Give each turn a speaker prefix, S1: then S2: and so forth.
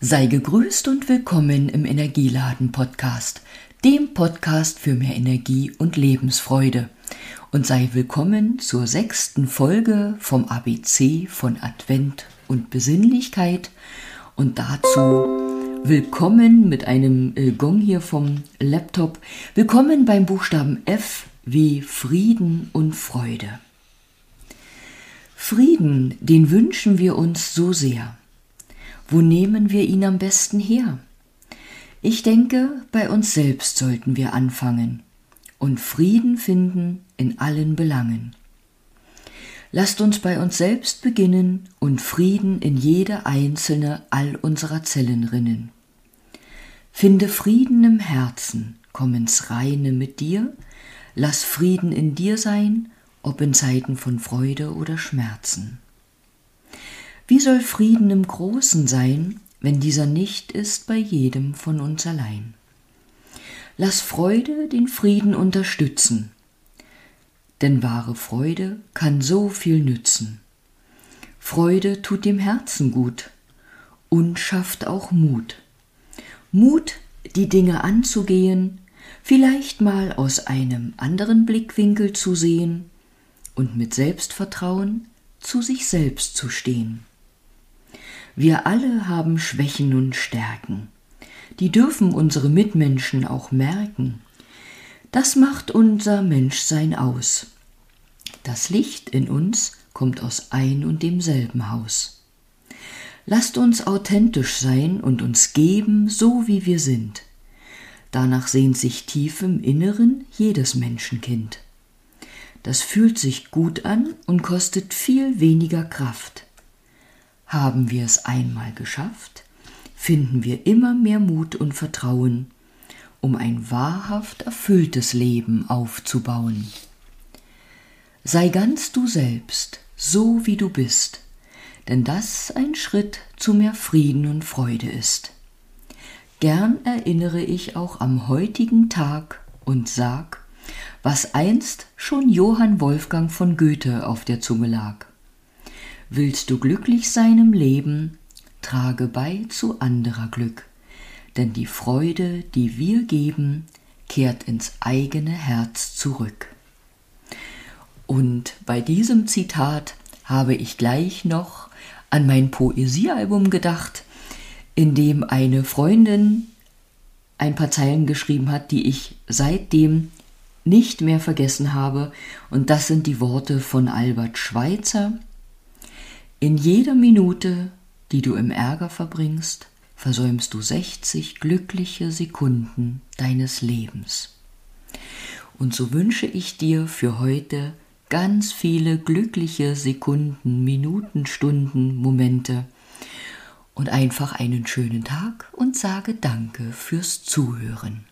S1: Sei gegrüßt und willkommen im Energieladen Podcast, dem Podcast für mehr Energie und Lebensfreude. Und sei willkommen zur sechsten Folge vom ABC von Advent und Besinnlichkeit. Und dazu willkommen mit einem äh, Gong hier vom Laptop. Willkommen beim Buchstaben F wie Frieden und Freude. Frieden, den wünschen wir uns so sehr. Wo nehmen wir ihn am besten her? Ich denke, bei uns selbst sollten wir anfangen und Frieden finden in allen Belangen. Lasst uns bei uns selbst beginnen und Frieden in jede einzelne all unserer Zellen rinnen. Finde Frieden im Herzen, komm ins Reine mit dir, lass Frieden in dir sein, ob in Zeiten von Freude oder Schmerzen. Wie soll Frieden im Großen sein, wenn dieser nicht ist bei jedem von uns allein? Lass Freude den Frieden unterstützen, denn wahre Freude kann so viel nützen. Freude tut dem Herzen gut und schafft auch Mut. Mut, die Dinge anzugehen, vielleicht mal aus einem anderen Blickwinkel zu sehen und mit Selbstvertrauen zu sich selbst zu stehen. Wir alle haben Schwächen und Stärken. Die dürfen unsere Mitmenschen auch merken. Das macht unser Menschsein aus. Das Licht in uns kommt aus ein und demselben Haus. Lasst uns authentisch sein und uns geben, so wie wir sind. Danach sehnt sich tief im Inneren jedes Menschenkind. Das fühlt sich gut an und kostet viel weniger Kraft. Haben wir es einmal geschafft, finden wir immer mehr Mut und Vertrauen, um ein wahrhaft erfülltes Leben aufzubauen. Sei ganz du selbst, so wie du bist, denn das ein Schritt zu mehr Frieden und Freude ist. Gern erinnere ich auch am heutigen Tag und sag, was einst schon Johann Wolfgang von Goethe auf der Zunge lag. Willst du glücklich sein im Leben, trage bei zu anderer Glück, denn die Freude, die wir geben, kehrt ins eigene Herz zurück. Und bei diesem Zitat habe ich gleich noch an mein Poesiealbum gedacht, in dem eine Freundin ein paar Zeilen geschrieben hat, die ich seitdem nicht mehr vergessen habe, und das sind die Worte von Albert Schweitzer, in jeder Minute, die du im Ärger verbringst, versäumst du 60 glückliche Sekunden deines Lebens. Und so wünsche ich dir für heute ganz viele glückliche Sekunden, Minuten, Stunden, Momente und einfach einen schönen Tag und sage Danke fürs Zuhören.